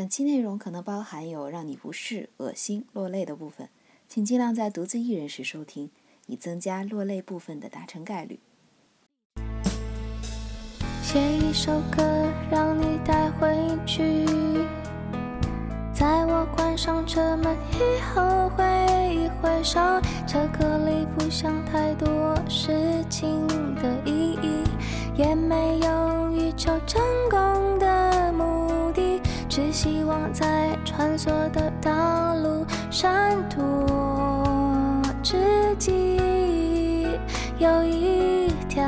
本期内容可能包含有让你不适、恶心、落泪的部分，请尽量在独自一人时收听，以增加落泪部分的达成概率。写一首歌让你带回去，在我关上车门以后挥一挥手，这歌里不想太多事情的意义，也没有欲求成功，只希望在穿梭的道路闪躲之际，有一条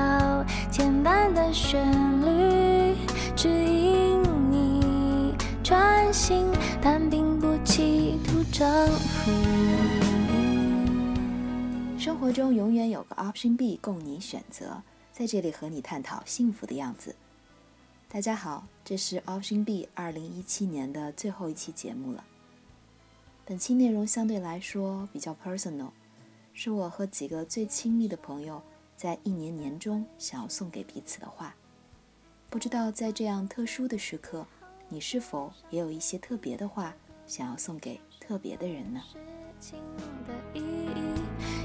简单的旋律指引你专心，但并不企图征服。生活中永远有个 Option B 供你选择，在这里和你探讨幸福的样子。大家好，这是 Option B 二零一七年的最后一期节目了。本期内容相对来说比较 personal，是我和几个最亲密的朋友在一年年中想要送给彼此的话。不知道在这样特殊的时刻，你是否也有一些特别的话想要送给特别的人呢？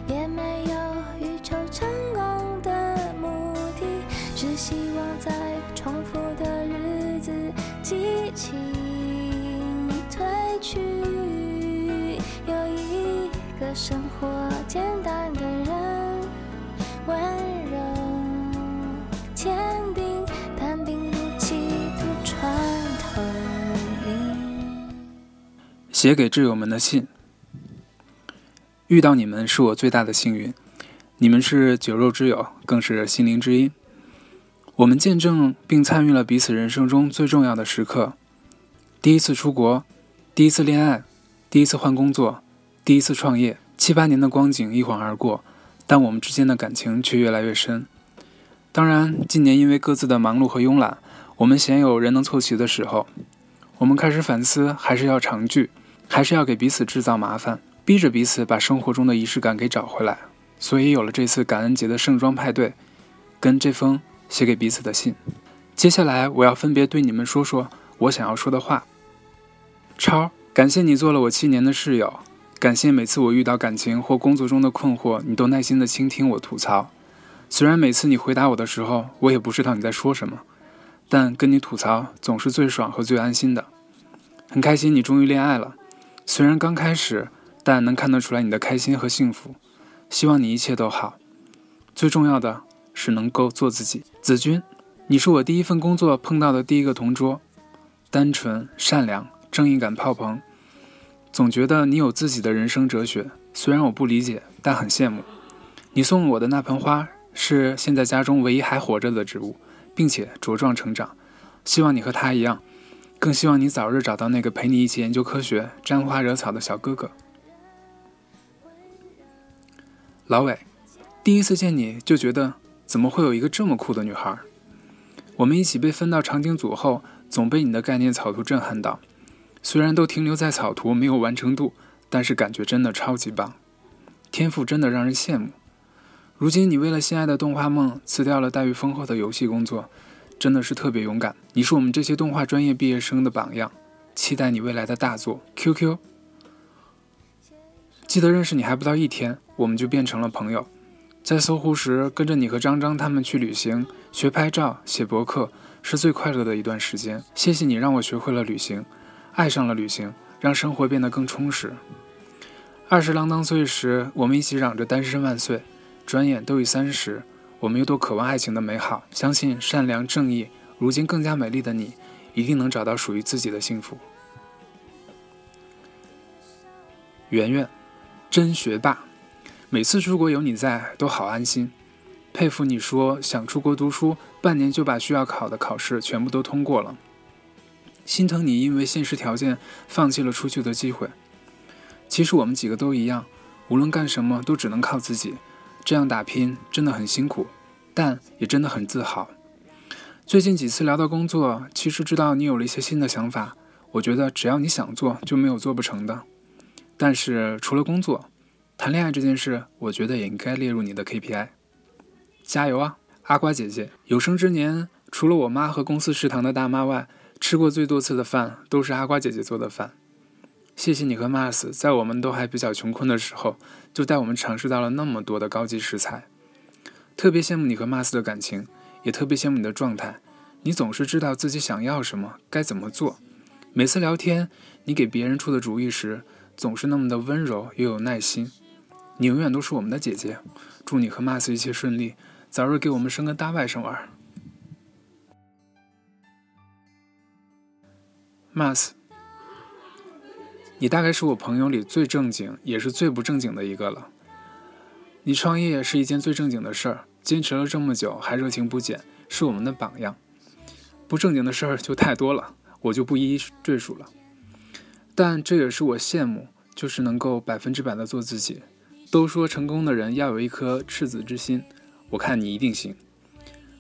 也没有欲求成功的目的，只希望再重复情褪去，有一个生活简单的人，温柔坚定，但并不企图穿透你。写给挚友们的信。遇到你们是我最大的幸运，你们是酒肉之友，更是心灵之音。我们见证并参与了彼此人生中最重要的时刻：第一次出国，第一次恋爱，第一次换工作，第一次创业。七八年的光景一晃而过，但我们之间的感情却越来越深。当然，近年因为各自的忙碌和慵懒，我们鲜有人能凑齐的时候。我们开始反思，还是要常聚，还是要给彼此制造麻烦，逼着彼此把生活中的仪式感给找回来。所以有了这次感恩节的盛装派对，跟这封写给彼此的信。接下来我要分别对你们说说我想要说的话。超，感谢你做了我七年的室友，感谢每次我遇到感情或工作中的困惑，你都耐心的倾听我吐槽。虽然每次你回答我的时候，我也不知道你在说什么。但跟你吐槽总是最爽和最安心的。很开心你终于恋爱了，虽然刚开始，但能看得出来你的开心和幸福。希望你一切都好。最重要的是能够做自己。子君，你是我第一份工作碰到的第一个同桌，单纯、善良、正义感爆棚，总觉得你有自己的人生哲学。虽然我不理解，但很羡慕。你送我的那盆花是现在家中唯一还活着的植物。并且茁壮成长，希望你和他一样，更希望你早日找到那个陪你一起研究科学、沾花惹草的小哥哥。老伟，第一次见你就觉得怎么会有一个这么酷的女孩？我们一起被分到场景组后，总被你的概念草图震撼到。虽然都停留在草图，没有完成度，但是感觉真的超级棒，天赋真的让人羡慕。如今你为了心爱的动画梦辞掉了待遇丰厚的游戏工作，真的是特别勇敢。你是我们这些动画专业毕业生的榜样，期待你未来的大作。QQ，记得认识你还不到一天，我们就变成了朋友。在搜狐时跟着你和张张他们去旅行、学拍照、写博客，是最快乐的一段时间。谢谢你让我学会了旅行，爱上了旅行，让生活变得更充实。二十郎当岁时，我们一起嚷着单身万岁。转眼都已三十，我们又都渴望爱情的美好，相信善良正义，如今更加美丽的你，一定能找到属于自己的幸福。圆圆，真学霸，每次出国有你在都好安心，佩服你说想出国读书，半年就把需要考的考试全部都通过了，心疼你因为现实条件放弃了出去的机会。其实我们几个都一样，无论干什么都只能靠自己。这样打拼真的很辛苦，但也真的很自豪。最近几次聊到工作，其实知道你有了一些新的想法。我觉得只要你想做，就没有做不成的。但是除了工作，谈恋爱这件事，我觉得也应该列入你的 KPI。加油啊，阿瓜姐姐！有生之年，除了我妈和公司食堂的大妈外，吃过最多次的饭都是阿瓜姐姐做的饭。谢谢你和 Mars 在我们都还比较穷困的时候，就带我们尝试到了那么多的高级食材。特别羡慕你和 Mars 的感情，也特别羡慕你的状态。你总是知道自己想要什么，该怎么做。每次聊天，你给别人出的主意时，总是那么的温柔又有耐心。你永远都是我们的姐姐。祝你和 Mars 一切顺利，早日给我们生个大外甥儿。Mas，。你大概是我朋友里最正经，也是最不正经的一个了。你创业是一件最正经的事儿，坚持了这么久还热情不减，是我们的榜样。不正经的事儿就太多了，我就不一一赘述了。但这也是我羡慕，就是能够百分之百的做自己。都说成功的人要有一颗赤子之心，我看你一定行。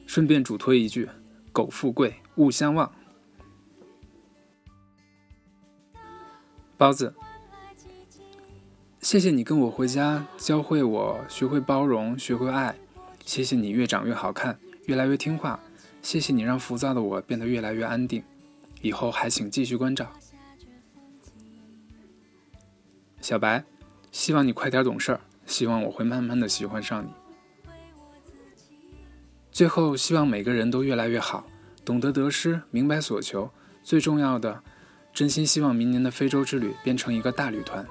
顺便嘱托一句：苟富贵，勿相忘。包子，谢谢你跟我回家，教会我学会包容，学会爱。谢谢你越长越好看，越来越听话。谢谢你让浮躁的我变得越来越安定。以后还请继续关照。小白，希望你快点懂事儿，希望我会慢慢的喜欢上你。最后，希望每个人都越来越好，懂得得失，明白所求。最重要的。真心希望明年的非洲之旅变成一个大旅团。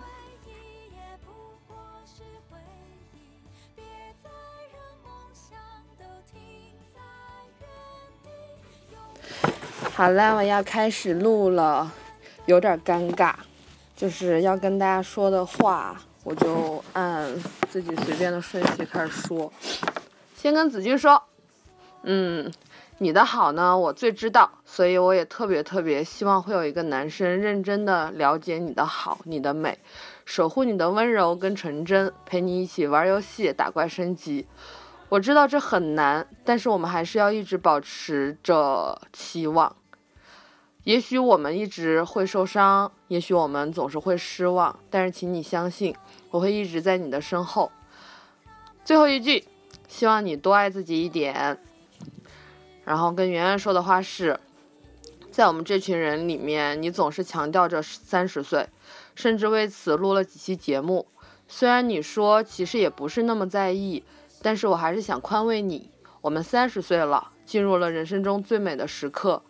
好了，我要开始录了，有点尴尬，就是要跟大家说的话，我就按自己随便的顺序开始说。先跟子君说，嗯。你的好呢，我最知道，所以我也特别特别希望会有一个男生认真的了解你的好，你的美，守护你的温柔跟纯真，陪你一起玩游戏、打怪升级。我知道这很难，但是我们还是要一直保持着期望。也许我们一直会受伤，也许我们总是会失望，但是请你相信，我会一直在你的身后。最后一句，希望你多爱自己一点。然后跟圆圆说的话是，在我们这群人里面，你总是强调着三十岁，甚至为此录了几期节目。虽然你说其实也不是那么在意，但是我还是想宽慰你。我们三十岁了，进入了人生中最美的时刻，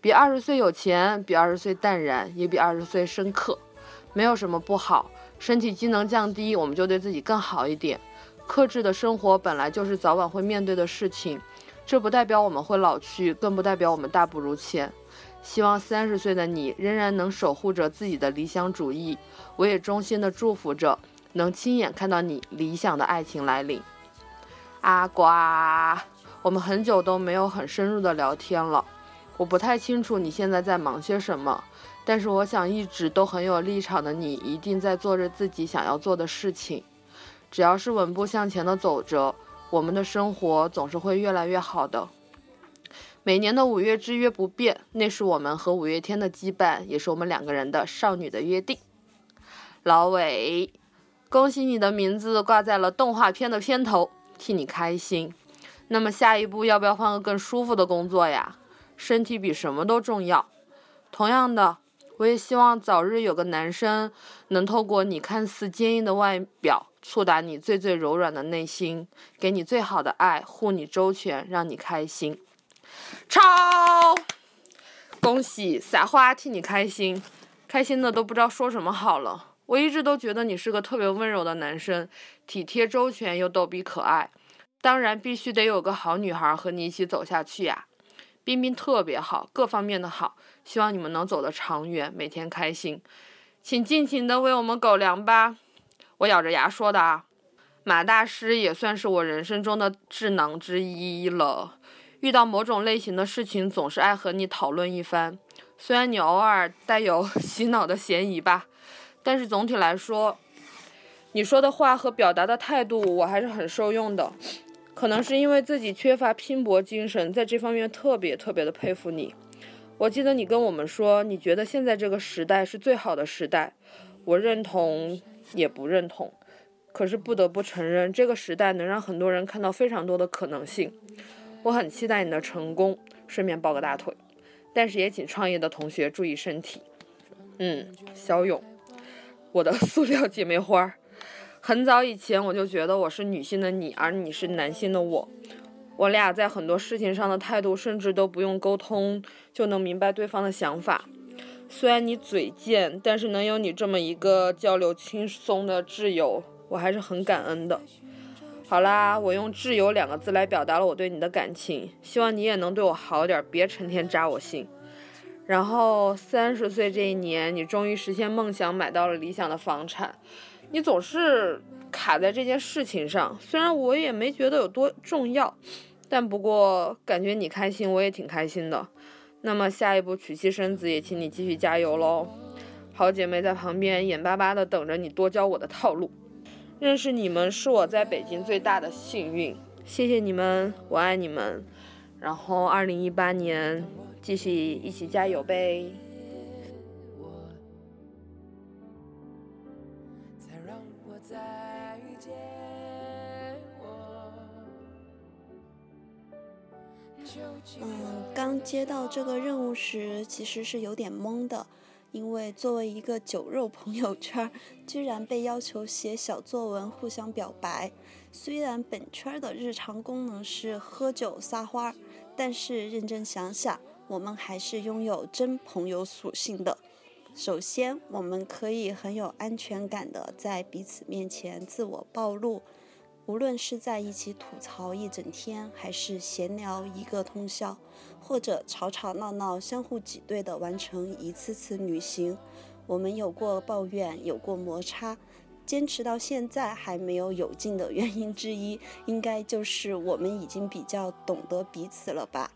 比二十岁有钱，比二十岁淡然，也比二十岁深刻。没有什么不好，身体机能降低，我们就对自己更好一点。克制的生活本来就是早晚会面对的事情。这不代表我们会老去，更不代表我们大不如前。希望三十岁的你仍然能守护着自己的理想主义。我也衷心的祝福着，能亲眼看到你理想的爱情来临。阿瓜，我们很久都没有很深入的聊天了。我不太清楚你现在在忙些什么，但是我想一直都很有立场的你，一定在做着自己想要做的事情。只要是稳步向前的走着。我们的生活总是会越来越好的。每年的五月之约不变，那是我们和五月天的羁绊，也是我们两个人的少女的约定。老伟，恭喜你的名字挂在了动画片的片头，替你开心。那么下一步要不要换个更舒服的工作呀？身体比什么都重要。同样的，我也希望早日有个男生能透过你看似坚硬的外表。触达你最最柔软的内心，给你最好的爱，护你周全，让你开心。超，恭喜撒花替你开心，开心的都不知道说什么好了。我一直都觉得你是个特别温柔的男生，体贴周全又逗比可爱。当然必须得有个好女孩和你一起走下去呀。冰冰特别好，各方面的好，希望你们能走得长远，每天开心。请尽情的喂我们狗粮吧。我咬着牙说的啊，马大师也算是我人生中的智囊之一了。遇到某种类型的事情，总是爱和你讨论一番。虽然你偶尔带有 洗脑的嫌疑吧，但是总体来说，你说的话和表达的态度，我还是很受用的。可能是因为自己缺乏拼搏精神，在这方面特别特别的佩服你。我记得你跟我们说，你觉得现在这个时代是最好的时代，我认同。也不认同，可是不得不承认，这个时代能让很多人看到非常多的可能性。我很期待你的成功，顺便抱个大腿。但是也请创业的同学注意身体。嗯，小勇，我的 塑料姐妹花。很早以前我就觉得我是女性的你，而你是男性的我。我俩在很多事情上的态度，甚至都不用沟通就能明白对方的想法。虽然你嘴贱，但是能有你这么一个交流轻松的挚友，我还是很感恩的。好啦，我用“挚友”两个字来表达了我对你的感情，希望你也能对我好点，别成天扎我心。然后三十岁这一年，你终于实现梦想，买到了理想的房产。你总是卡在这件事情上，虽然我也没觉得有多重要，但不过感觉你开心，我也挺开心的。那么下一步娶妻生子，也请你继续加油喽。好姐妹在旁边眼巴巴的等着你多教我的套路。认识你们是我在北京最大的幸运，谢谢你们，我爱你们。然后二零一八年继续一起加油呗。嗯，刚接到这个任务时，其实是有点懵的，因为作为一个酒肉朋友圈，居然被要求写小作文互相表白。虽然本圈的日常功能是喝酒撒花，但是认真想想，我们还是拥有真朋友属性的。首先，我们可以很有安全感的在彼此面前自我暴露。无论是在一起吐槽一整天，还是闲聊一个通宵，或者吵吵闹闹相互挤兑的完成一次次旅行，我们有过抱怨，有过摩擦，坚持到现在还没有有劲的原因之一，应该就是我们已经比较懂得彼此了吧。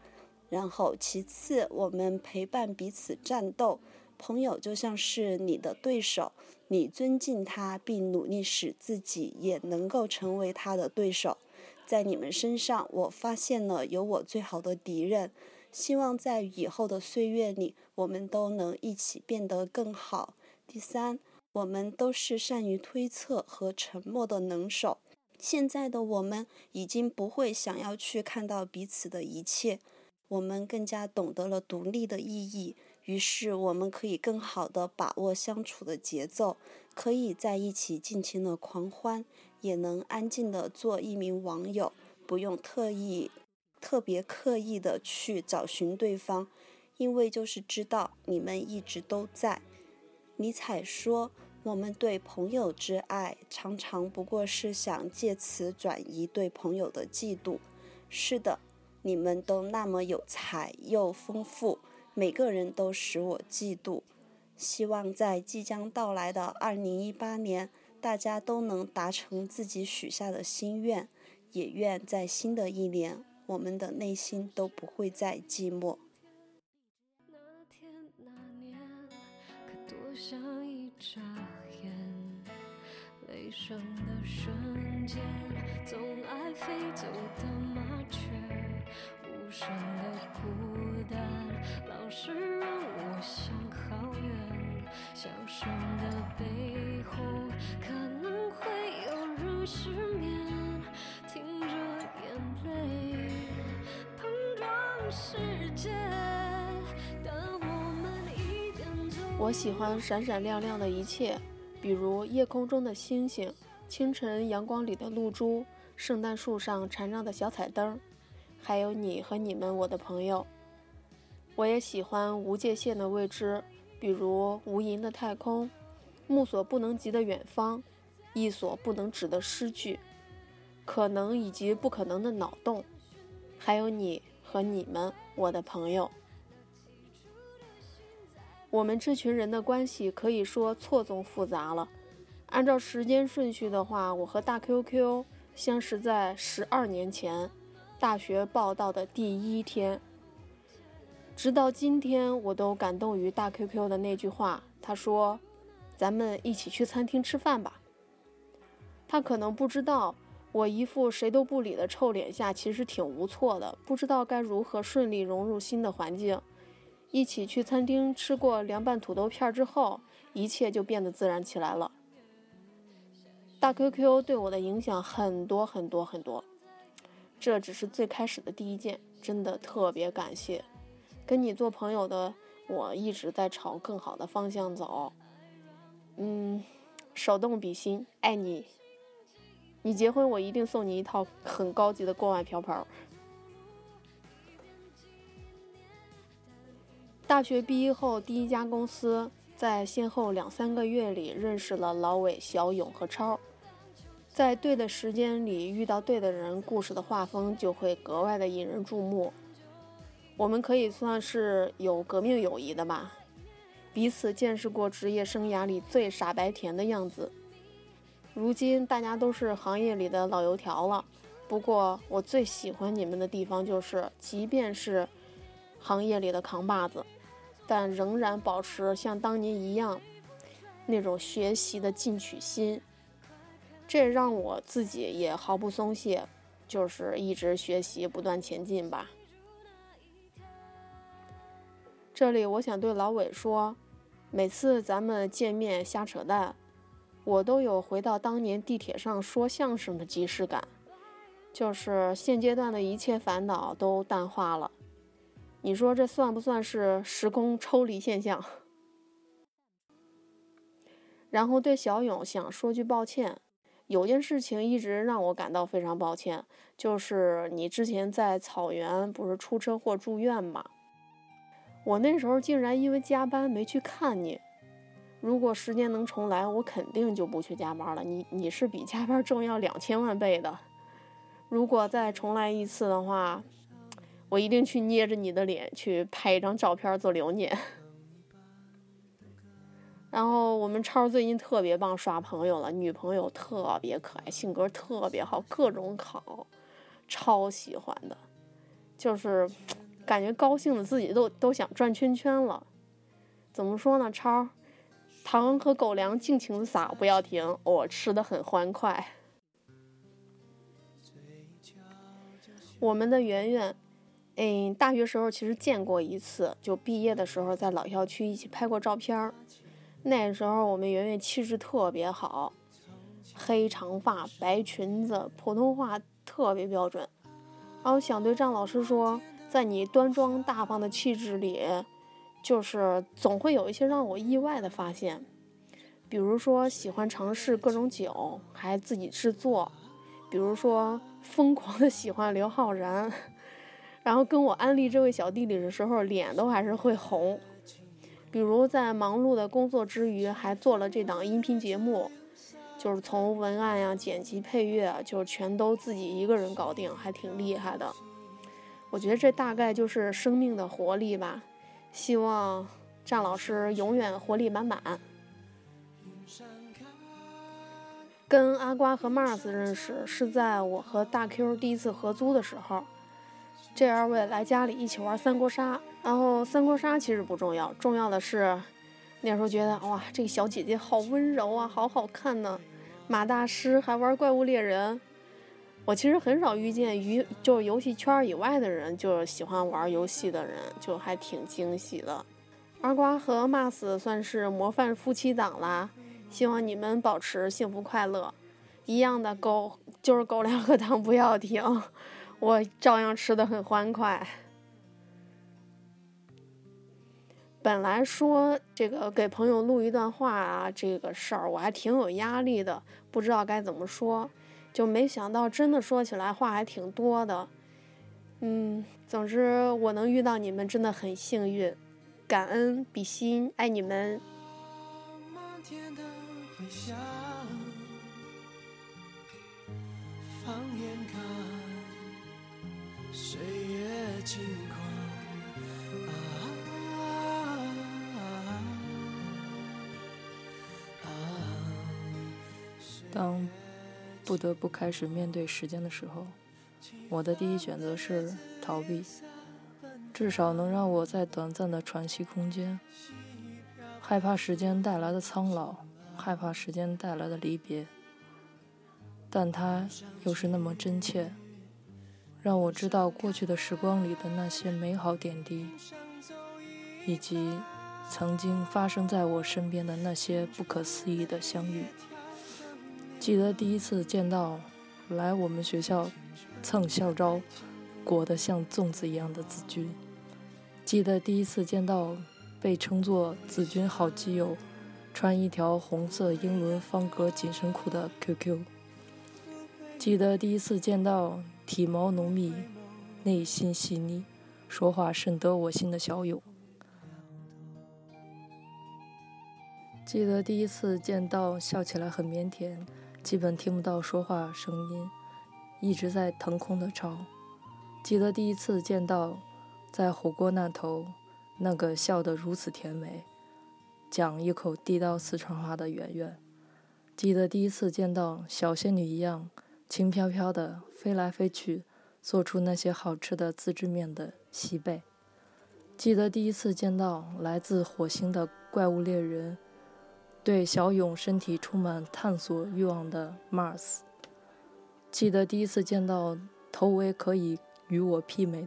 然后其次，我们陪伴彼此战斗。朋友就像是你的对手，你尊敬他，并努力使自己也能够成为他的对手。在你们身上，我发现了有我最好的敌人。希望在以后的岁月里，我们都能一起变得更好。第三，我们都是善于推测和沉默的能手。现在的我们已经不会想要去看到彼此的一切，我们更加懂得了独立的意义。于是，我们可以更好的把握相处的节奏，可以在一起尽情的狂欢，也能安静的做一名网友，不用特意、特别刻意的去找寻对方，因为就是知道你们一直都在。尼采说：“我们对朋友之爱，常常不过是想借此转移对朋友的嫉妒。”是的，你们都那么有才又丰富。每个人都使我嫉妒，希望在即将到来的二零一八年，大家都能达成自己许下的心愿，也愿在新的一年，我们的内心都不会再寂寞。那天那年，可多像一眨眼，雷声的瞬间，总爱飞走的麻雀，无声的孤单。老是让我想好远，小声的背后可能会有人失眠，听着眼泪碰撞世界，但我们一边走。我喜欢闪闪亮亮的一切，比如夜空中的星星，清晨阳光里的露珠，圣诞树上缠绕的小彩灯，还有你和你们，我的朋友。我也喜欢无界限的未知，比如无垠的太空，目所不能及的远方，意所不能指的诗句，可能以及不可能的脑洞，还有你和你们，我的朋友。我们这群人的关系可以说错综复杂了。按照时间顺序的话，我和大 QQ 相识在十二年前，大学报到的第一天。直到今天，我都感动于大 QQ 的那句话。他说：“咱们一起去餐厅吃饭吧。”他可能不知道，我一副谁都不理的臭脸下，其实挺无措的，不知道该如何顺利融入新的环境。一起去餐厅吃过凉拌土豆片之后，一切就变得自然起来了。大 QQ 对我的影响很多很多很多，这只是最开始的第一件，真的特别感谢。跟你做朋友的我一直在朝更好的方向走。嗯，手动比心，爱你。你结婚我一定送你一套很高级的锅碗瓢盆。大学毕业后第一家公司，在先后两三个月里认识了老伟、小勇和超。在对的时间里遇到对的人，故事的画风就会格外的引人注目。我们可以算是有革命友谊的吧，彼此见识过职业生涯里最傻白甜的样子。如今大家都是行业里的老油条了，不过我最喜欢你们的地方就是，即便是行业里的扛把子，但仍然保持像当年一样那种学习的进取心。这让我自己也毫不松懈，就是一直学习，不断前进吧。这里我想对老伟说，每次咱们见面瞎扯淡，我都有回到当年地铁上说相声的即视感，就是现阶段的一切烦恼都淡化了。你说这算不算是时空抽离现象？然后对小勇想说句抱歉。有件事情一直让我感到非常抱歉，就是你之前在草原不是出车祸住院吗？我那时候竟然因为加班没去看你。如果时间能重来，我肯定就不去加班了。你你是比加班重要两千万倍的。如果再重来一次的话，我一定去捏着你的脸去拍一张照片做留念。然后我们超最近特别棒，耍朋友了，女朋友特别可爱，性格特别好，各种好，超喜欢的，就是感觉高兴的自己都都想转圈圈了。怎么说呢，超，糖和狗粮尽情的撒，不要停，我吃的很欢快。我们的圆圆，嗯，大学时候其实见过一次，就毕业的时候在老校区一起拍过照片儿。那时候我们圆圆气质特别好，黑长发、白裙子，普通话特别标准。然后想对张老师说，在你端庄大方的气质里，就是总会有一些让我意外的发现，比如说喜欢尝试各种酒，还自己制作；比如说疯狂的喜欢刘昊然，然后跟我安利这位小弟弟的时候，脸都还是会红。比如在忙碌的工作之余，还做了这档音频节目，就是从文案呀、剪辑、配乐，就全都自己一个人搞定，还挺厉害的。我觉得这大概就是生命的活力吧。希望战老师永远活力满满。跟阿瓜和 Mars 认识是在我和大 Q 第一次合租的时候。这二位来家里一起玩三国杀，然后三国杀其实不重要，重要的是那时候觉得哇，这个小姐姐好温柔啊，好好看呢。马大师还玩怪物猎人，我其实很少遇见于就是游戏圈以外的人，就是喜欢玩游戏的人，就还挺惊喜的。二瓜和 Mas 算是模范夫妻档啦，希望你们保持幸福快乐。一样的狗就是狗粮和糖不要停。我照样吃的很欢快。本来说这个给朋友录一段话啊，这个事儿我还挺有压力的，不知道该怎么说，就没想到真的说起来话还挺多的。嗯，总之我能遇到你们真的很幸运，感恩比心，爱你们。当不得不开始面对时间的时候，我的第一选择是逃避，至少能让我在短暂的喘息空间。害怕时间带来的苍老，害怕时间带来的离别，但它又是那么真切。让我知道过去的时光里的那些美好点滴，以及曾经发生在我身边的那些不可思议的相遇。记得第一次见到来我们学校蹭校招、裹得像粽子一样的子君，记得第一次见到被称作“子君好基友”，穿一条红色英伦方格紧身裤的 QQ。记得第一次见到体毛浓密、内心细腻、说话深得我心的小勇。记得第一次见到笑起来很腼腆，基本听不到说话声音，一直在腾空的超。记得第一次见到在火锅那头那个笑得如此甜美，讲一口地道四川话的圆圆。记得第一次见到小仙女一样轻飘飘的飞来飞去，做出那些好吃的自制面的西贝。记得第一次见到来自火星的怪物猎人。对小勇身体充满探索欲望的 Mars，记得第一次见到头围可以与我媲美，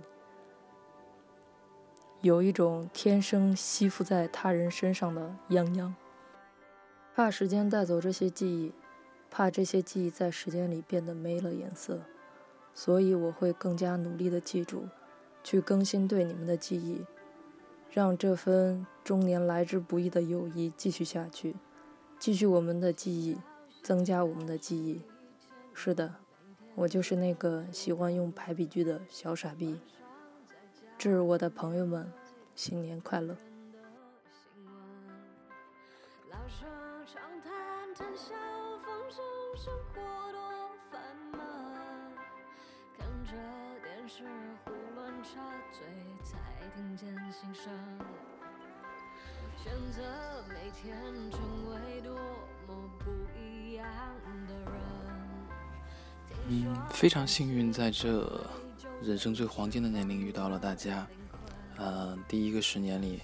有一种天生吸附在他人身上的泱泱。怕时间带走这些记忆，怕这些记忆在时间里变得没了颜色，所以我会更加努力的记住，去更新对你们的记忆，让这份终年来之不易的友谊继续下去。继续我们的记忆，增加我们的记忆。是的，我就是那个喜欢用排比句的小傻逼。致我的朋友们，新年快乐！时胡乱插嘴，才听见心声选择每天成为多么不一样的人。嗯，非常幸运，在这人生最黄金的年龄遇到了大家。呃，第一个十年里，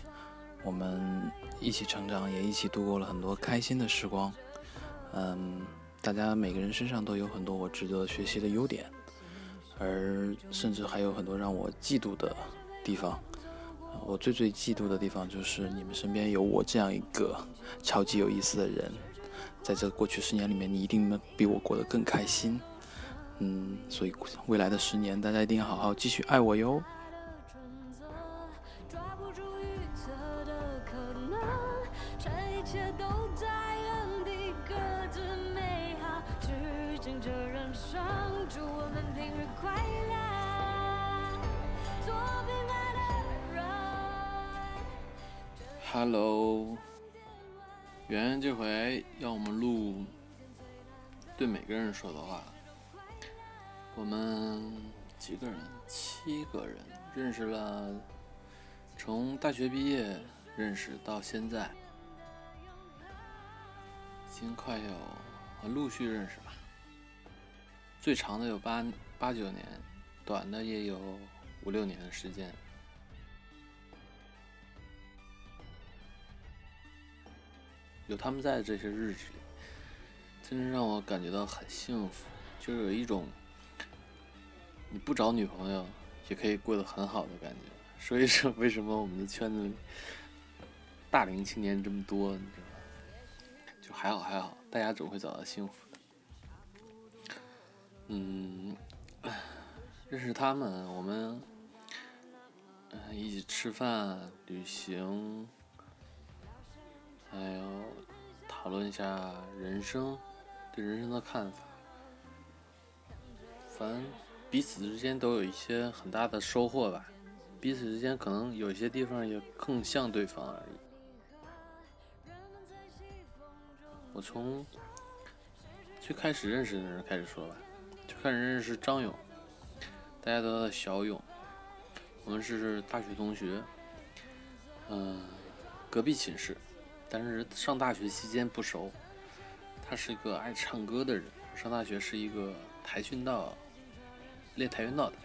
我们一起成长，也一起度过了很多开心的时光。嗯，大家每个人身上都有很多我值得学习的优点，而甚至还有很多让我嫉妒的地方。我最最嫉妒的地方就是你们身边有我这样一个超级有意思的人，在这过去十年里面，你一定比我过得更开心。嗯，所以未来的十年，大家一定要好好继续爱我哟。Hello，圆圆这回要我们录对每个人说的话。我们几个人？七个人，认识了，从大学毕业认识到现在，已经快有陆续认识吧。最长的有八八九年，短的也有五六年的时间。有他们在的这些日子里，真是让我感觉到很幸福，就是有一种你不找女朋友也可以过得很好的感觉。所以说，为什么我们的圈子里大龄青年这么多？你知道吗？就还好还好，大家总会找到幸福的。嗯，认识他们，我们嗯一起吃饭、旅行。还有讨论一下人生，对人生的看法。反正彼此之间都有一些很大的收获吧。彼此之间可能有些地方也更像对方而已。我从最开始认识的人开始说吧，最开始认识张勇，大家都叫小勇。我们是大学同学，嗯，隔壁寝室。但是上大学期间不熟，他是一个爱唱歌的人。上大学是一个跆拳道练跆拳道的，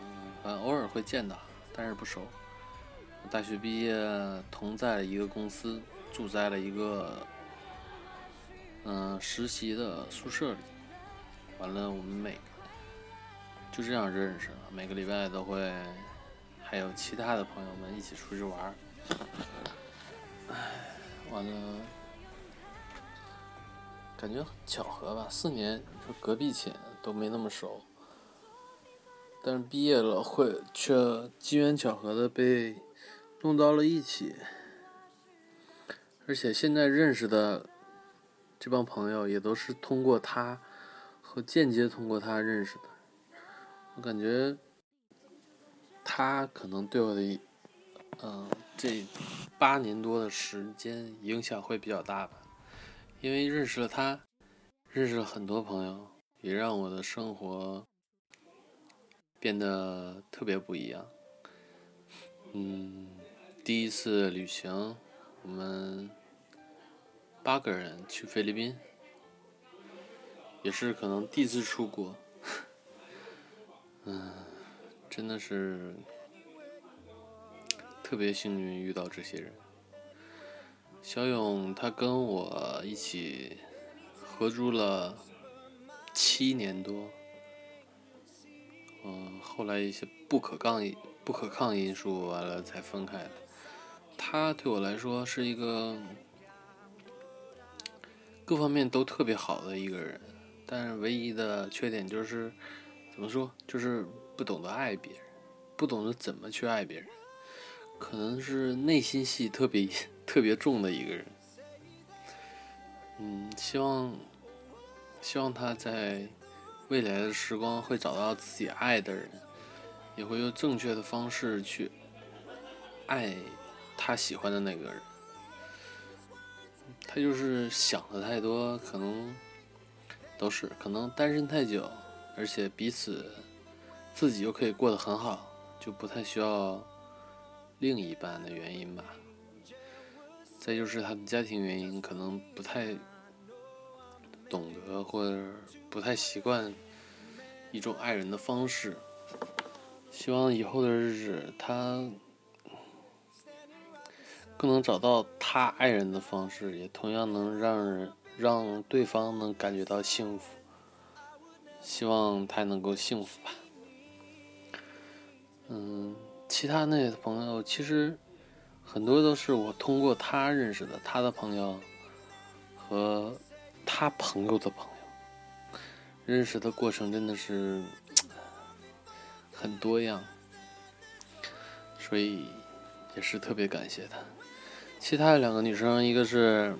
嗯，反正偶尔会见到，但是不熟。大学毕业同在一个公司，住在了一个嗯实习的宿舍里。完了，我们每就这样认识了，每个礼拜都会还有其他的朋友们一起出去玩。唉，完了，感觉很巧合吧？四年，说隔壁寝都没那么熟，但是毕业了会却机缘巧合的被弄到了一起，而且现在认识的这帮朋友也都是通过他和间接通过他认识的。我感觉他可能对我的嗯这八年多的时间影响会比较大吧，因为认识了他，认识了很多朋友，也让我的生活。变得特别不一样。嗯，第一次旅行，我们八个人去菲律宾，也是可能第一次出国。嗯，真的是特别幸运遇到这些人。小勇他跟我一起合租了七年多。嗯，后来一些不可抗不可抗因素完了才分开的。他对我来说是一个各方面都特别好的一个人，但是唯一的缺点就是怎么说，就是不懂得爱别人，不懂得怎么去爱别人，可能是内心戏特别 特别重的一个人。嗯，希望希望他在。未来的时光会找到自己爱的人，也会用正确的方式去爱他喜欢的那个人。他就是想的太多，可能都是可能单身太久，而且彼此自己又可以过得很好，就不太需要另一半的原因吧。再就是他的家庭原因，可能不太。懂得或者不太习惯一种爱人的方式，希望以后的日子他更能找到他爱人的方式，也同样能让人让对方能感觉到幸福。希望他能够幸福吧。嗯，其他那些朋友其实很多都是我通过他认识的，他的朋友和。他朋友的朋友，认识的过程真的是很多样，所以也是特别感谢他。其他的两个女生，一个是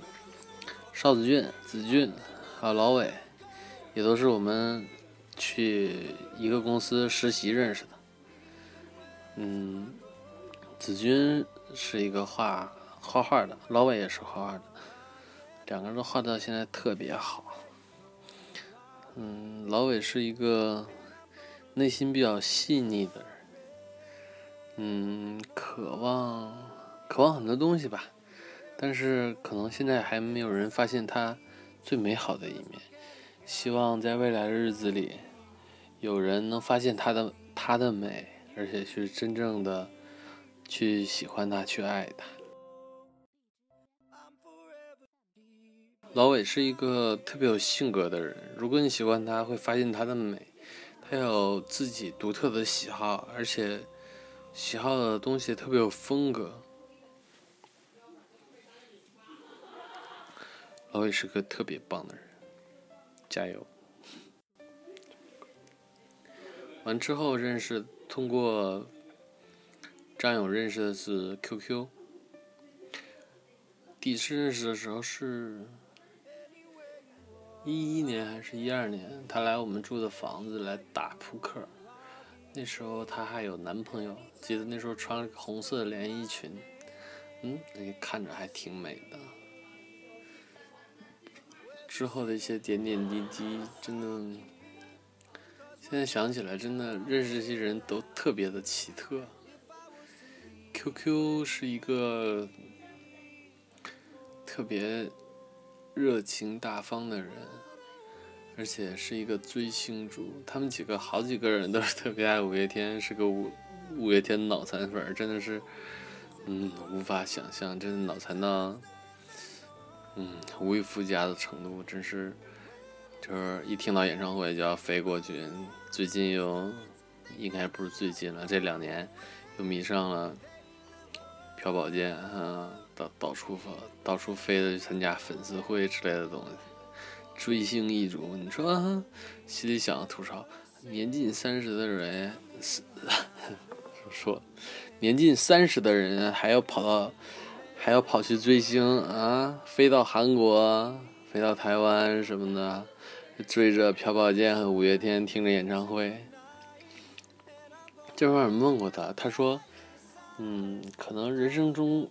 邵子俊、子俊，还有老伟，也都是我们去一个公司实习认识的。嗯，子君是一个画画画的，老伟也是画画的。两个人都画到现在特别好。嗯，老伟是一个内心比较细腻的人，嗯，渴望渴望很多东西吧，但是可能现在还没有人发现他最美好的一面。希望在未来的日子里，有人能发现他的他的美，而且去真正的去喜欢他，去爱他。老伟是一个特别有性格的人，如果你喜欢他，会发现他的美。他有自己独特的喜好，而且喜好的东西特别有风格。老伟是个特别棒的人，加油！完之后认识，通过张勇认识的是 QQ。第一次认识的时候是。一一年还是一二年，她来我们住的房子来打扑克。那时候她还有男朋友，记得那时候穿了红色的连衣裙，嗯，那看着还挺美的。之后的一些点点滴滴，真的，现在想起来，真的认识这些人都特别的奇特。QQ 是一个特别。热情大方的人，而且是一个追星族。他们几个好几个人都是特别爱五月天，是个五五月天脑残粉，真的是，嗯，无法想象，真的脑残到，嗯，无以复加的程度，真是，就是一听到演唱会就要飞过去。最近又，应该不是最近了，这两年又迷上了朴宝剑啊。到到处飞，到处飞的去参加粉丝会之类的东西，追星一族。你说心里想吐槽，年近三十的人 说年近三十的人还要跑到，还要跑去追星啊，飞到韩国，飞到台湾什么的，追着朴宝剑和五月天听着演唱会。这会儿问过他，他说：“嗯，可能人生中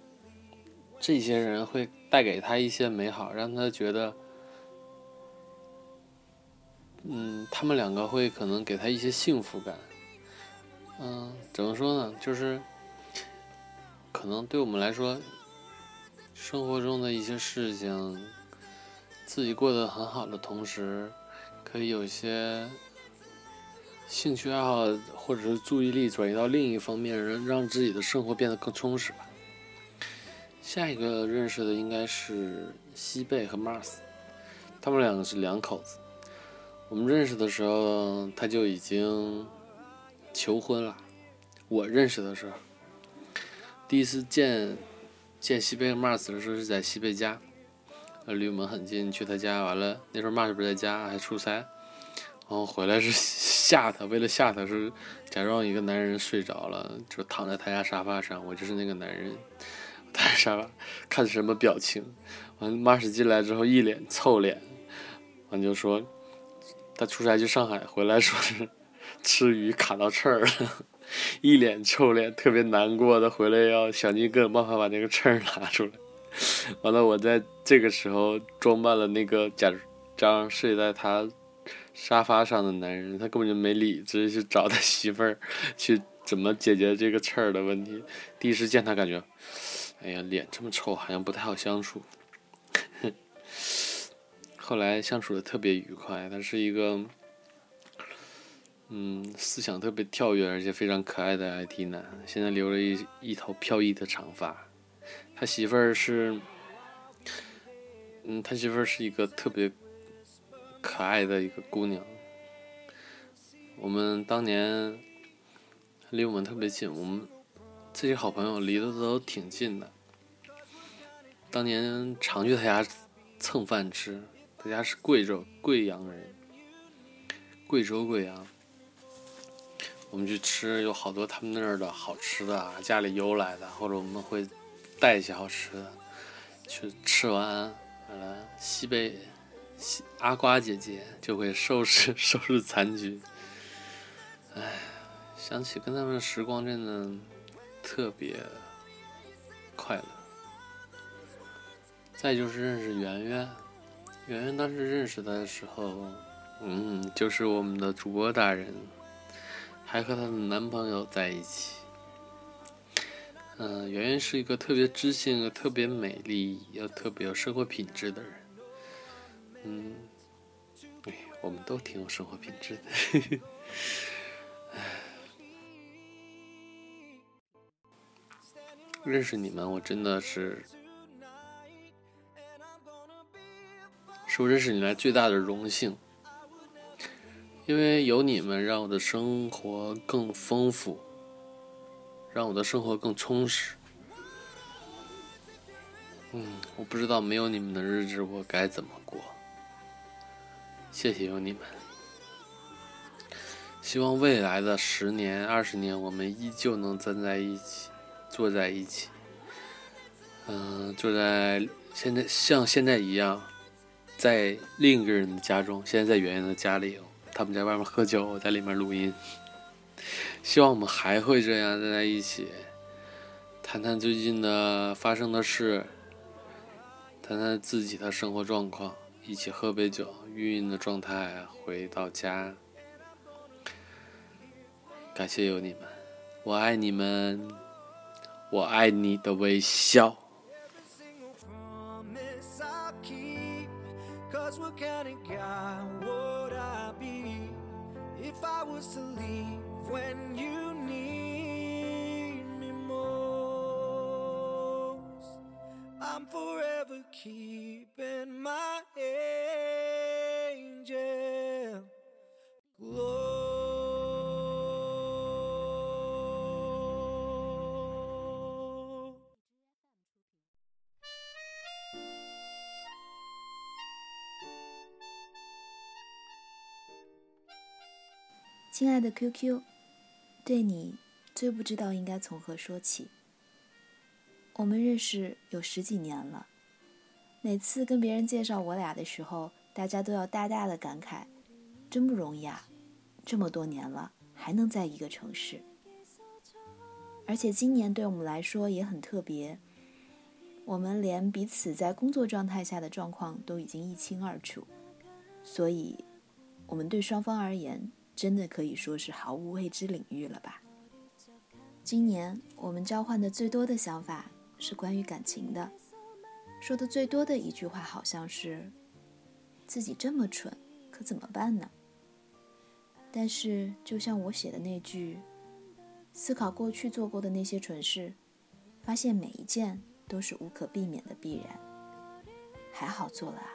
这些人会带给他一些美好，让他觉得，嗯，他们两个会可能给他一些幸福感。嗯，怎么说呢？就是可能对我们来说，生活中的一些事情，自己过得很好的同时，可以有一些。”兴趣爱好或者是注意力转移到另一方面，让让自己的生活变得更充实吧。下一个认识的应该是西贝和 Mars，他们两个是两口子。我们认识的时候他就已经求婚了。我认识的时候，第一次见见西贝和 Mars 的时候是在西贝家，离我们很近，去他家完了，那时候 Mars 不在家，还出差。然后回来是 吓他，为了吓他，是假装一个男人睡着了，就躺在他家沙发上，我就是那个男人，躺在沙发，看什么表情。完，马斯进来之后一脸臭脸，完就说他出差去上海，回来说是吃鱼卡到刺儿了，一脸臭脸，特别难过的回来要想尽各种办法把那个刺儿拿出来。完了，我在这个时候装扮了那个假装睡在他。沙发上的男人，他根本就没理，直接去找他媳妇儿，去怎么解决这个刺儿的问题。第一次见他，感觉，哎呀，脸这么臭，好像不太好相处。后来相处的特别愉快，他是一个，嗯，思想特别跳跃，而且非常可爱的 IT 男。现在留了一一头飘逸的长发。他媳妇儿是，嗯，他媳妇儿是一个特别。可爱的一个姑娘，我们当年离我们特别近，我们这些好朋友离得都挺近的。当年常去他家蹭饭吃，他家是贵州贵阳人，贵州贵阳。我们去吃，有好多他们那儿的好吃的啊，家里邮来的，或者我们会带一些好吃的去吃完，完了西北。阿瓜姐姐就会收拾 收拾残局。哎，想起跟他们的时光，真的特别快乐。再就是认识圆圆，圆圆当时认识他的时候，嗯，就是我们的主播大人，还和她的男朋友在一起。嗯，圆圆是一个特别知性、特别美丽、又特别有生活品质的人。嗯，哎，我们都挺有生活品质的。认识你们，我真的是，是我认识你来最大的荣幸。因为有你们，让我的生活更丰富，让我的生活更充实。嗯，我不知道没有你们的日子，我该怎么过。谢谢有你们，希望未来的十年、二十年，我们依旧能站在一起，坐在一起，嗯，坐在现在像现在一样，在另一个人的家中，现在在圆圆的家里，他们在外面喝酒，我在里面录音。希望我们还会这样在一起，谈谈最近的发生的事，谈谈自己的生活状况。一起喝杯酒，晕晕的状态回到家。感谢有你们，我爱你们，我爱你的微笑。I'm forever keeping my angel close. 亲爱的 QQ， 对你最不知道应该从何说起。我们认识有十几年了，每次跟别人介绍我俩的时候，大家都要大大的感慨：真不容易啊！这么多年了，还能在一个城市。而且今年对我们来说也很特别，我们连彼此在工作状态下的状况都已经一清二楚，所以，我们对双方而言。真的可以说是毫无未知领域了吧？今年我们交换的最多的想法是关于感情的，说的最多的一句话好像是：“自己这么蠢，可怎么办呢？”但是就像我写的那句：“思考过去做过的那些蠢事，发现每一件都是无可避免的必然。还好做了啊，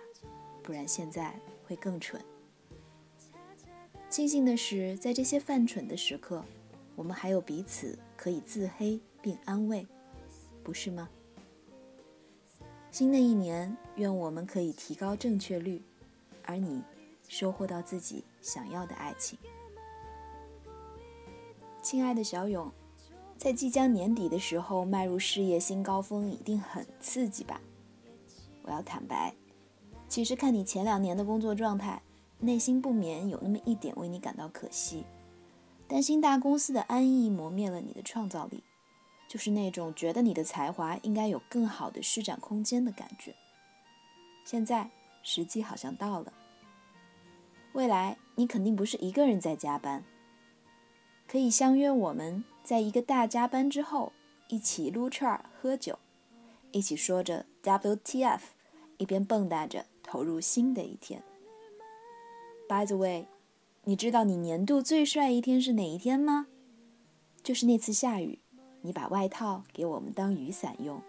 不然现在会更蠢。”庆幸的是，在这些犯蠢的时刻，我们还有彼此可以自黑并安慰，不是吗？新的一年，愿我们可以提高正确率，而你收获到自己想要的爱情。亲爱的小勇，在即将年底的时候迈入事业新高峰，一定很刺激吧？我要坦白，其实看你前两年的工作状态。内心不免有那么一点为你感到可惜，担心大公司的安逸磨灭了你的创造力，就是那种觉得你的才华应该有更好的施展空间的感觉。现在时机好像到了，未来你肯定不是一个人在加班，可以相约我们在一个大加班之后一起撸串喝酒，一起说着 WTF，一边蹦跶着投入新的一天。By the way，你知道你年度最帅一天是哪一天吗？就是那次下雨，你把外套给我们当雨伞用，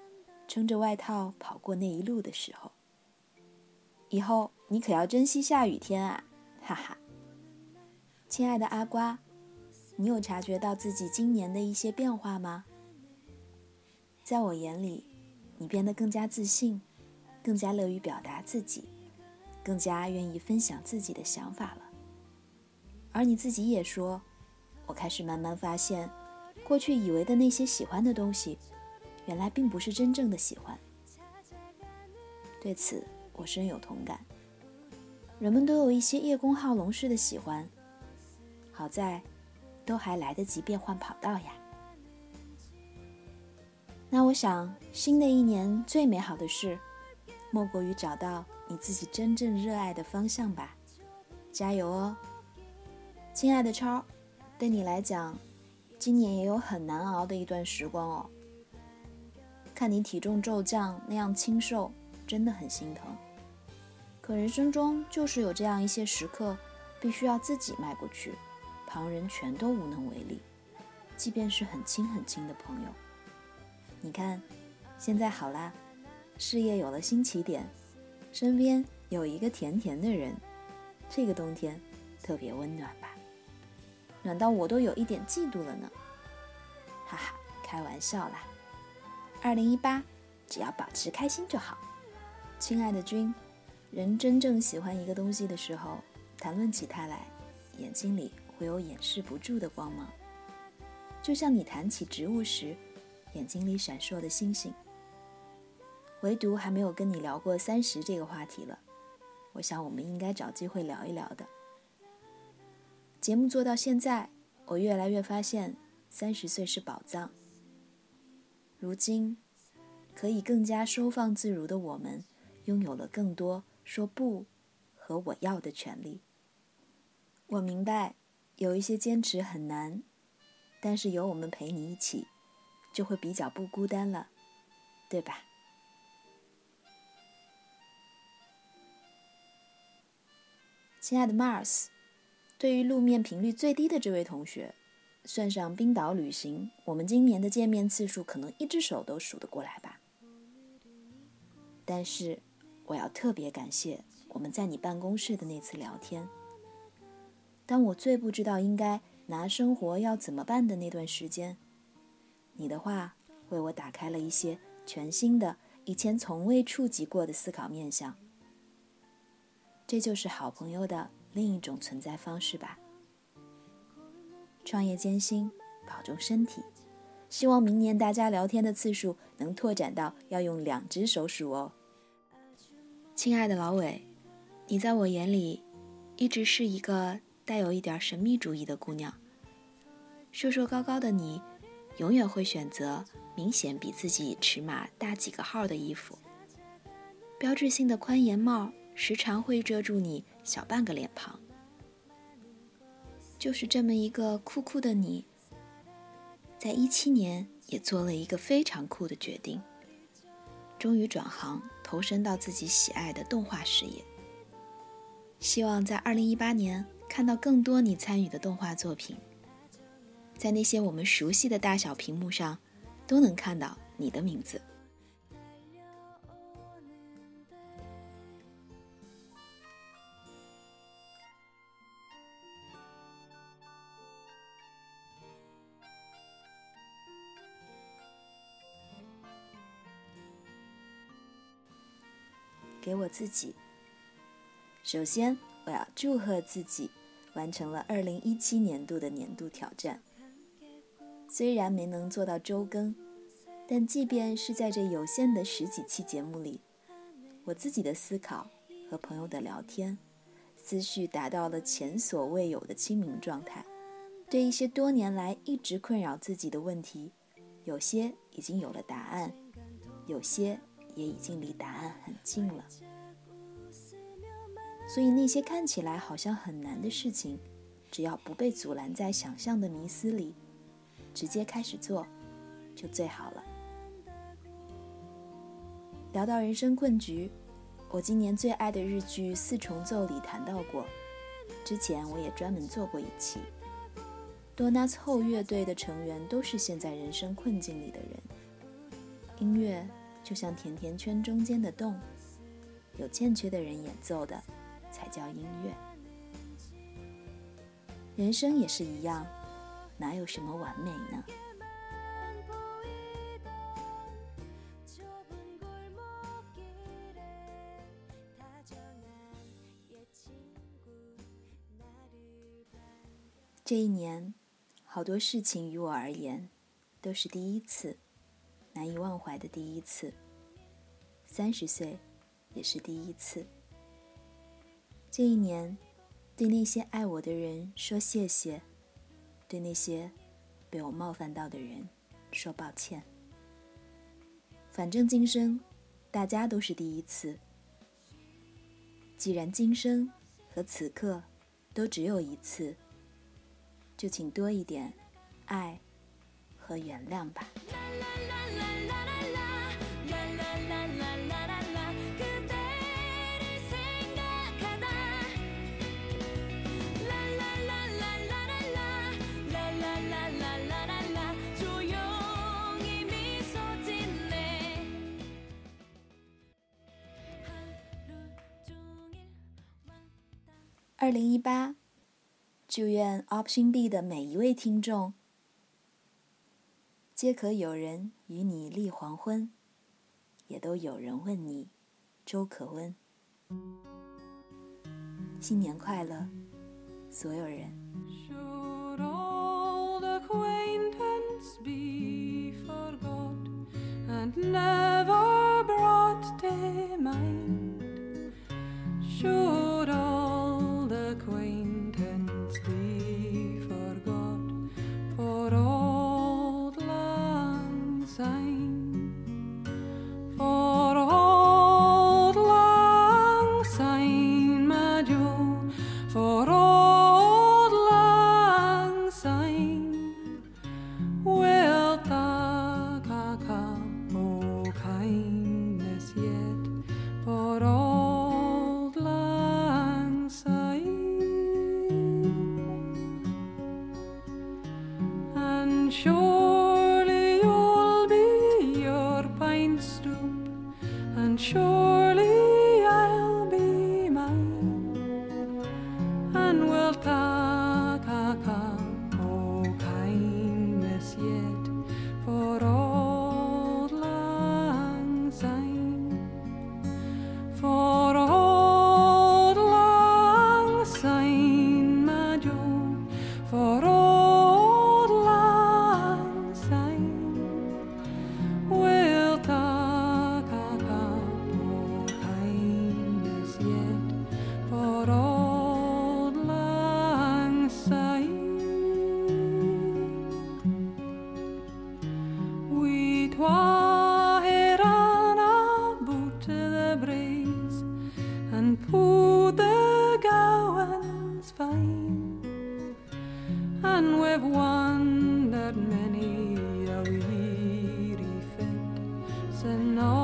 撑着外套跑过那一路的时候。以后你可要珍惜下雨天啊，哈哈。亲爱的阿瓜，你有察觉到自己今年的一些变化吗？在我眼里，你变得更加自信，更加乐于表达自己。更加愿意分享自己的想法了，而你自己也说，我开始慢慢发现，过去以为的那些喜欢的东西，原来并不是真正的喜欢。对此，我深有同感。人们都有一些叶公好龙式的喜欢，好在，都还来得及变换跑道呀。那我想，新的一年最美好的事，莫过于找到。你自己真正热爱的方向吧，加油哦，亲爱的超，对你来讲，今年也有很难熬的一段时光哦。看你体重骤降，那样清瘦，真的很心疼。可人生中就是有这样一些时刻，必须要自己迈过去，旁人全都无能为力，即便是很亲很亲的朋友。你看，现在好啦，事业有了新起点。身边有一个甜甜的人，这个冬天特别温暖吧？暖到我都有一点嫉妒了呢。哈哈，开玩笑啦。二零一八，只要保持开心就好。亲爱的君，人真正喜欢一个东西的时候，谈论起它来，眼睛里会有掩饰不住的光芒，就像你谈起植物时，眼睛里闪烁的星星。唯独还没有跟你聊过三十这个话题了，我想我们应该找机会聊一聊的。节目做到现在，我越来越发现三十岁是宝藏。如今，可以更加收放自如的我们，拥有了更多说不和我要的权利。我明白，有一些坚持很难，但是有我们陪你一起，就会比较不孤单了，对吧？亲爱的 Mars，对于路面频率最低的这位同学，算上冰岛旅行，我们今年的见面次数可能一只手都数得过来吧。但是，我要特别感谢我们在你办公室的那次聊天。当我最不知道应该拿生活要怎么办的那段时间，你的话为我打开了一些全新的、以前从未触及过的思考面向。这就是好朋友的另一种存在方式吧。创业艰辛，保重身体。希望明年大家聊天的次数能拓展到要用两只手数哦。亲爱的老伟，你在我眼里一直是一个带有一点神秘主义的姑娘。瘦瘦高高的你，永远会选择明显比自己尺码大几个号的衣服。标志性的宽檐帽时常会遮住你小半个脸庞。就是这么一个酷酷的你，在一七年也做了一个非常酷的决定，终于转行投身到自己喜爱的动画事业。希望在二零一八年看到更多你参与的动画作品，在那些我们熟悉的大小屏幕上，都能看到你的名字。我自己。首先，我要祝贺自己完成了2017年度的年度挑战。虽然没能做到周更，但即便是在这有限的十几期节目里，我自己的思考和朋友的聊天，思绪达到了前所未有的清明状态。对一些多年来一直困扰自己的问题，有些已经有了答案，有些……也已经离答案很近了，所以那些看起来好像很难的事情，只要不被阻拦在想象的迷思里，直接开始做，就最好了。聊到人生困局，我今年最爱的日剧《四重奏》里谈到过，之前我也专门做过一期。多纳斯后乐队的成员都是陷在人生困境里的人，音乐。就像甜甜圈中间的洞，有欠缺的人演奏的，才叫音乐。人生也是一样，哪有什么完美呢？这一年，好多事情于我而言，都是第一次。难以忘怀的第一次，三十岁也是第一次。这一年，对那些爱我的人说谢谢，对那些被我冒犯到的人说抱歉。反正今生，大家都是第一次。既然今生和此刻都只有一次，就请多一点爱和原谅吧。二零一八，祝愿 option B 的每一位听众皆可有人与你立黄昏，也都有人问你：「周可温，新年快乐，所有人。」queen. and all.